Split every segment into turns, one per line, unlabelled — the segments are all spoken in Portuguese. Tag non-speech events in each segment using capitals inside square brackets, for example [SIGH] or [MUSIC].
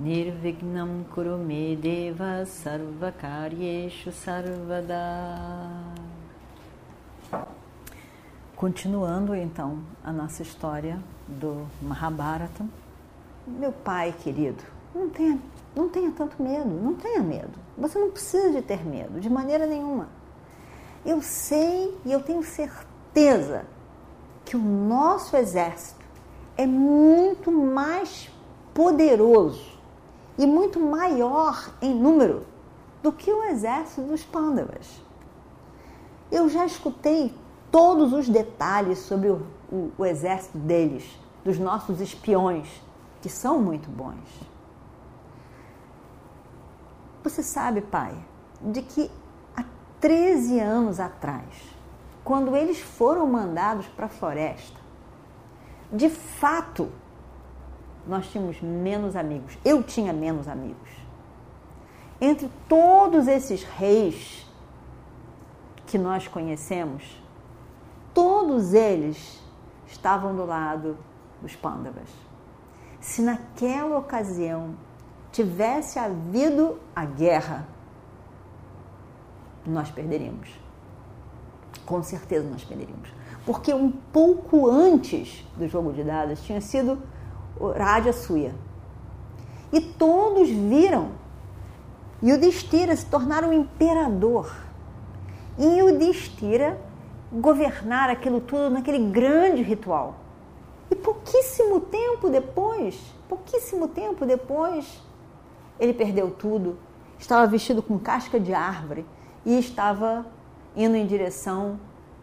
Nirvignam Kurume Deva Sarvakaryeshu Sarvada Continuando então a nossa história do Mahabharata. Meu pai querido, não tenha, não tenha tanto medo, não tenha medo. Você não precisa de ter medo, de maneira nenhuma. Eu sei e eu tenho certeza que o nosso exército é muito mais poderoso e muito maior em número do que o exército dos Pandavas. Eu já escutei todos os detalhes sobre o, o, o exército deles, dos nossos espiões, que são muito bons. Você sabe, pai, de que há 13 anos atrás, quando eles foram mandados para a floresta, de fato, nós tínhamos menos amigos. Eu tinha menos amigos. Entre todos esses reis que nós conhecemos, todos eles estavam do lado dos pândavas. Se naquela ocasião tivesse havido a guerra, nós perderíamos. Com certeza nós perderíamos. Porque um pouco antes do jogo de dados tinha sido Raja Suya. E todos viram Yudhishthira se tornar um imperador. E Yudhishthira governar aquilo tudo naquele grande ritual. E pouquíssimo tempo depois, pouquíssimo tempo depois, ele perdeu tudo, estava vestido com casca de árvore e estava indo em direção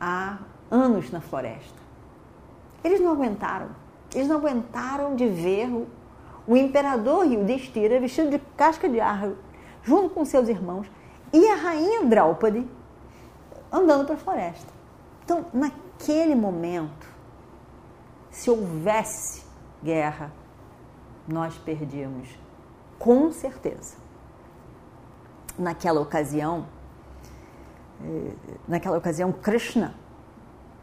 a anos na floresta. Eles não aguentaram, eles não aguentaram de ver o, imperador Yudhishthira vestido de casca de árvore, junto com seus irmãos, e a rainha Draupadi andando para a floresta. Então, naquele momento, se houvesse guerra, nós perdíamos, com certeza. Naquela ocasião, eh, naquela ocasião, Krishna,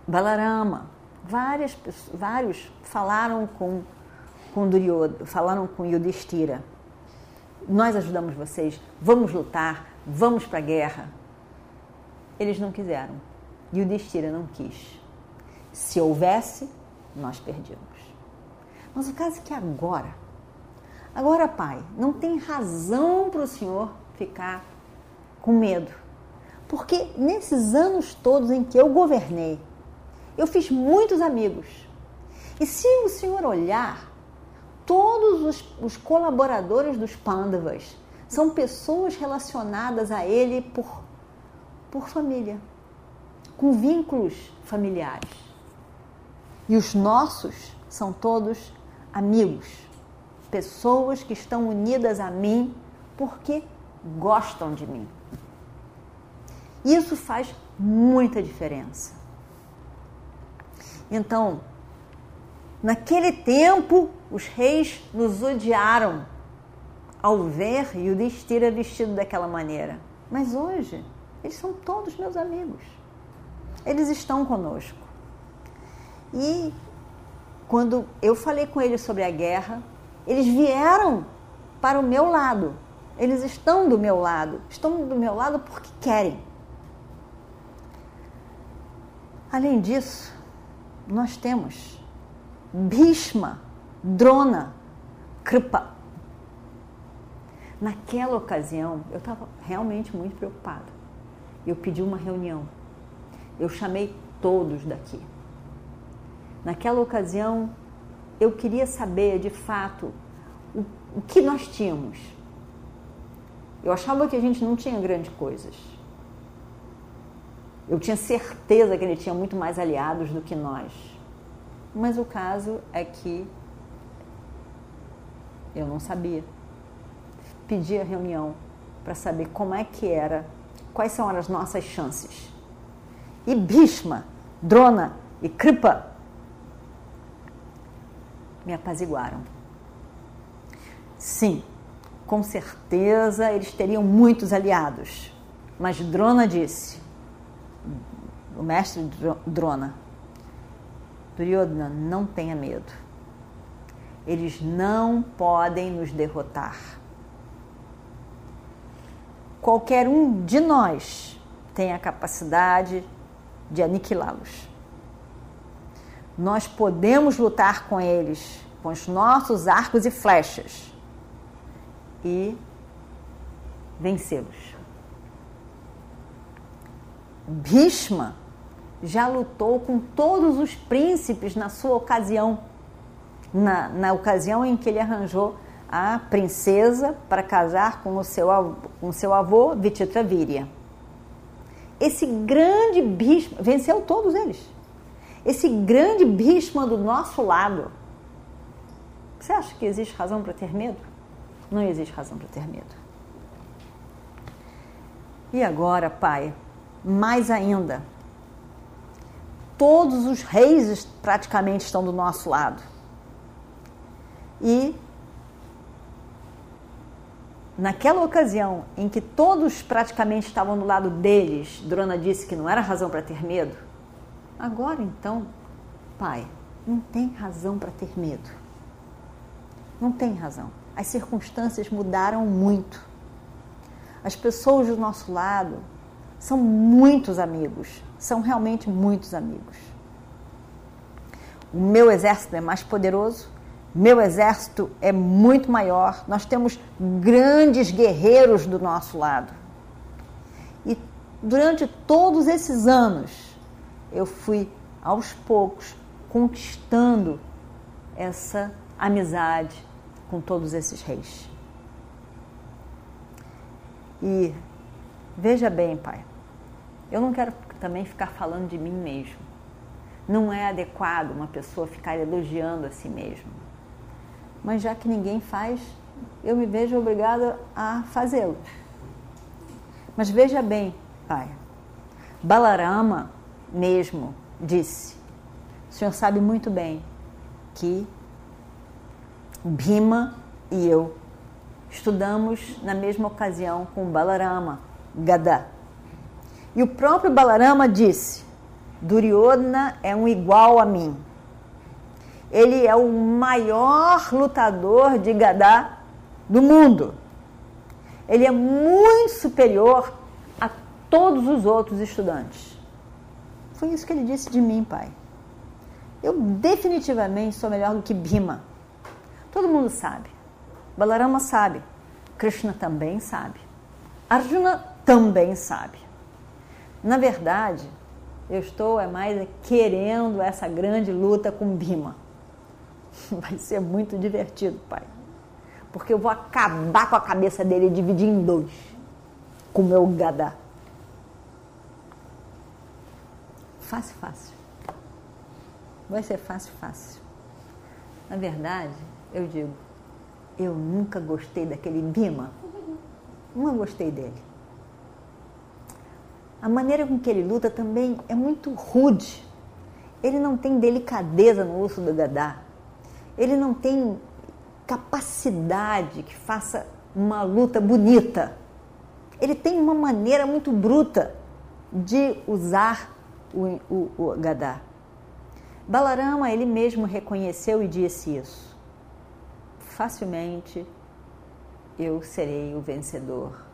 Balarama, várias, vários falaram com, com falaram com Yudhishthira. Nós ajudamos vocês, vamos lutar, vamos para a guerra. Eles não quiseram o Destira não quis. Se houvesse, nós perdíamos. Mas o caso é que agora, agora, pai, não tem razão para o senhor ficar com medo. Porque nesses anos todos em que eu governei, eu fiz muitos amigos. E se o senhor olhar, todos os, os colaboradores dos Pandavas são pessoas relacionadas a ele por, por família com vínculos familiares. E os nossos são todos amigos, pessoas que estão unidas a mim porque gostam de mim. Isso faz muita diferença. Então, naquele tempo, os reis nos odiaram ao ver Yudhishthira vestido daquela maneira. Mas hoje, eles são todos meus amigos eles estão conosco. E quando eu falei com eles sobre a guerra, eles vieram para o meu lado. Eles estão do meu lado. Estão do meu lado porque querem. Além disso, nós temos Bhishma, Drona, Kripa. Naquela ocasião, eu estava realmente muito preocupada. Eu pedi uma reunião eu chamei todos daqui. Naquela ocasião, eu queria saber de fato o, o que nós tínhamos. Eu achava que a gente não tinha grandes coisas. Eu tinha certeza que ele tinha muito mais aliados do que nós. Mas o caso é que eu não sabia. Pedi a reunião para saber como é que era, quais são as nossas chances. E Bhishma, Drona e Kripa me apaziguaram. Sim, com certeza eles teriam muitos aliados, mas Drona disse, o mestre Drona, Duryodhana, não tenha medo. Eles não podem nos derrotar. Qualquer um de nós tem a capacidade de aniquilá-los. Nós podemos lutar com eles com os nossos arcos e flechas e vencê-los. Bhishma já lutou com todos os príncipes na sua ocasião, na, na ocasião em que ele arranjou a princesa para casar com o seu, com seu avô Vichitravirya. Esse grande Bhishma venceu todos eles. Esse grande Bhishma do nosso lado. Você acha que existe razão para ter medo? Não existe razão para ter medo. E agora, Pai, mais ainda, todos os reis praticamente estão do nosso lado. E naquela ocasião em que todos praticamente estavam do lado deles, Drona disse que não era razão para ter medo. Agora então, pai, não tem razão para ter medo. Não tem razão. As circunstâncias mudaram muito. As pessoas do nosso lado são muitos amigos, são realmente muitos amigos. O meu exército é mais poderoso, meu exército é muito maior, nós temos grandes guerreiros do nosso lado. E durante todos esses anos, eu fui aos poucos conquistando essa amizade com todos esses reis. E veja bem, pai, eu não quero também ficar falando de mim mesmo. Não é adequado uma pessoa ficar elogiando a si mesma. Mas já que ninguém faz, eu me vejo obrigada a fazê-lo. Mas veja bem, pai. Balarama mesmo disse: o senhor sabe muito bem que Bhima e eu estudamos na mesma ocasião com Balarama, Gada. E o próprio Balarama disse: Duryodhana é um igual a mim. Ele é o maior lutador de Gada do mundo. Ele é muito superior a todos os outros estudantes. Foi isso que ele disse de mim, pai. Eu definitivamente sou melhor do que Bhima. Todo mundo sabe. Balarama sabe. Krishna também sabe. Arjuna também sabe. Na verdade, eu estou é mais querendo essa grande luta com Bima. [LAUGHS] Vai ser muito divertido, pai. Porque eu vou acabar com a cabeça dele e dividir em dois. Com o meu gadá. Fácil, fácil. Vai ser fácil, fácil. Na verdade, eu digo, eu nunca gostei daquele Bima. Não gostei dele. A maneira com que ele luta também é muito rude. Ele não tem delicadeza no uso do gadá. Ele não tem capacidade que faça uma luta bonita. Ele tem uma maneira muito bruta de usar o, o, o gadá. Balarama, ele mesmo reconheceu e disse isso facilmente eu serei o vencedor.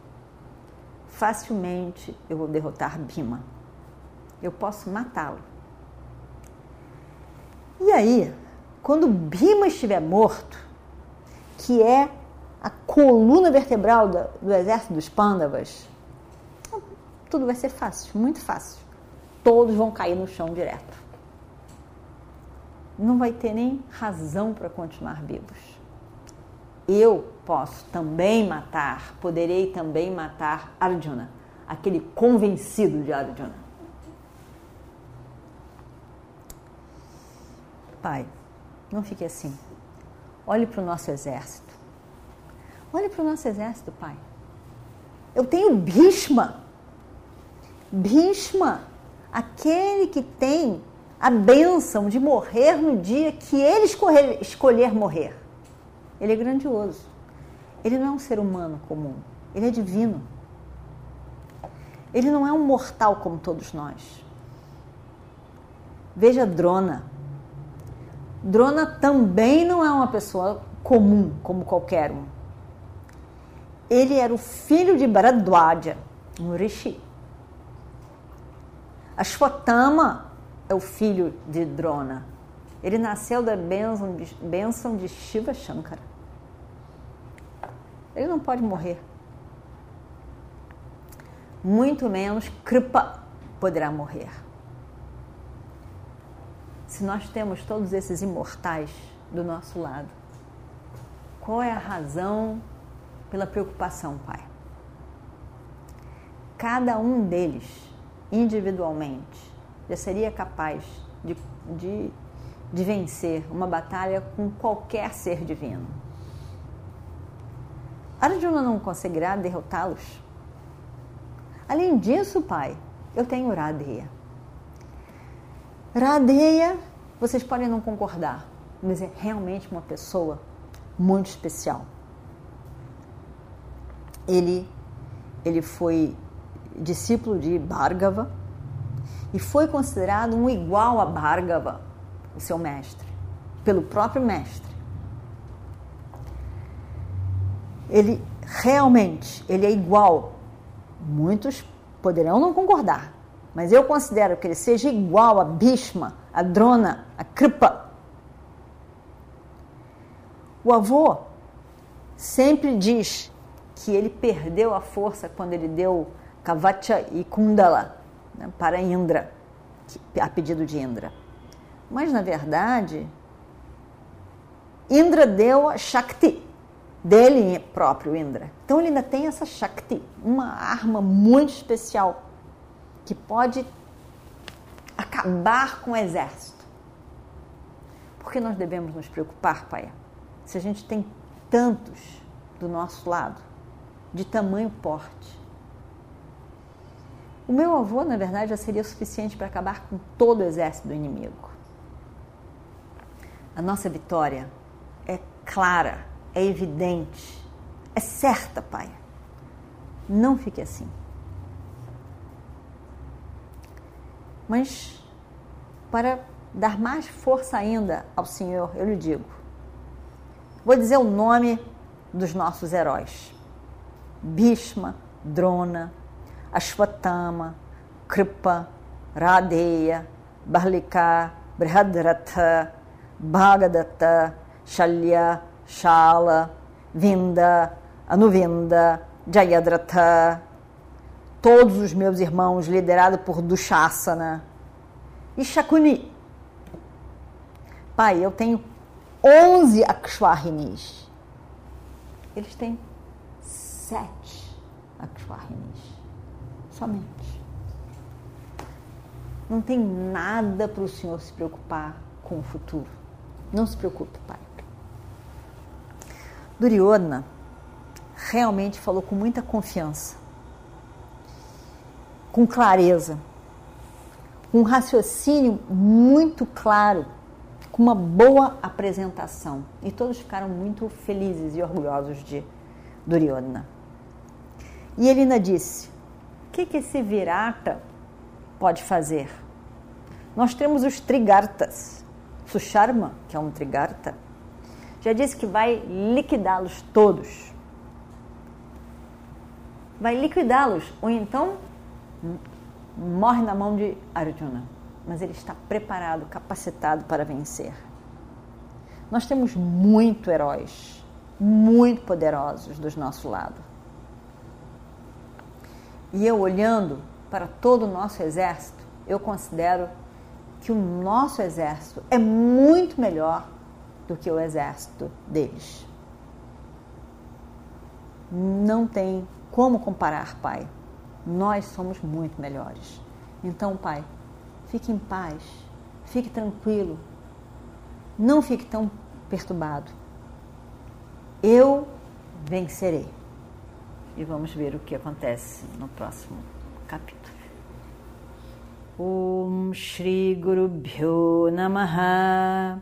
Facilmente eu vou derrotar Bima. Eu posso matá-lo. E aí, quando Bima estiver morto, que é a coluna vertebral do, exército dos Pandavas, tudo vai ser fácil, muito fácil. Todos vão cair no chão direto. Não vai ter nem razão para continuar vivos eu posso também matar, poderei também matar Arjuna, aquele convencido de Arjuna. Pai, não fique assim. Olhe para o nosso exército. Olhe para o nosso exército, pai. Eu tenho Bhishma. Bhishma, aquele que tem a bênção de morrer no dia que ele escolher, morrer. Ele é grandioso. Ele não é um ser humano comum. Ele é divino. Ele não é um mortal como todos nós. Veja Drona. Drona também não é uma pessoa comum como qualquer um. Ele era o filho de Bharadwaja, um rishi. Ashwatthama é o filho de Drona. Ele nasceu da bênção de, bênção de Shiva Shankara. Ele não pode morrer. Muito menos Kripa poderá morrer. Se nós temos todos esses imortais do nosso lado, qual é a razão pela preocupação, Pai? Cada um deles, individualmente, já seria capaz de, de, de vencer uma batalha com qualquer ser divino. Arjuna não conseguirá derrotá-los. Além disso, pai, eu tenho Radeya. Radeya, vocês podem não concordar, mas é realmente uma pessoa muito especial. Ele, ele foi discípulo de Bhargava, e foi considerado um igual a Bhargava, o seu mestre, pelo próprio mestre. Ele realmente, ele é igual. Muitos poderão não concordar, mas eu considero que ele seja igual a Bhishma, a Drona, a Kripa. O avô sempre diz que ele perdeu a força quando ele deu Kavacha e Kundala né, para Indra, a pedido de Indra. Mas, na verdade, Indra deu a Shakti, dele próprio, Indra. Então, ele ainda tem essa Shakti, uma arma muito especial que pode acabar com o exército. Por que nós devemos nos preocupar, pai? Se a gente tem tantos do nosso lado, de tamanho porte, o meu avô, na verdade, já seria suficiente para acabar com todo o exército do inimigo. A nossa vitória é clara, é evidente, é certa, Pai. Não fique assim. Mas, para dar mais força ainda ao Senhor, eu lhe digo: vou dizer o nome dos nossos heróis: Bhishma, Drona, Ashwatthama, Kripa, Radeya, Bahlika, Brihadratha, Bhagadatta, Shalya, Shala, Vinda, Anuvinda, Jayadratha, todos os meus irmãos liderados por Dushasana e Shakuni. Pai, eu tenho 11 Akshwarinis. Eles têm sete Akshwarinis somente. Não tem nada para o Senhor se preocupar com o futuro. Não se preocupe, Pai. Duryodhana realmente falou com muita confiança, com clareza, com um raciocínio muito claro, com uma boa apresentação. E todos ficaram muito felizes e orgulhosos de Duryodhana. E ele ainda disse: que, que esse virata pode fazer? Nós temos os trigartas. Susharma, que é um trigarta, já disse que vai liquidá-los todos. Vai liquidá-los, ou então morre na mão de Arjuna. Mas ele está preparado, capacitado para vencer. Nós temos muito heróis, muito poderosos do nosso lado. E eu olhando para todo o nosso exército, eu considero que o nosso exército é muito melhor do que o exército deles. Não tem como comparar, Pai. Nós somos muito melhores. Então, Pai, fique em paz, fique tranquilo, não fique tão perturbado. Eu vencerei. e vamos ver o que acontece no próximo capítulo. Om Shri Guru Bhyo Namaha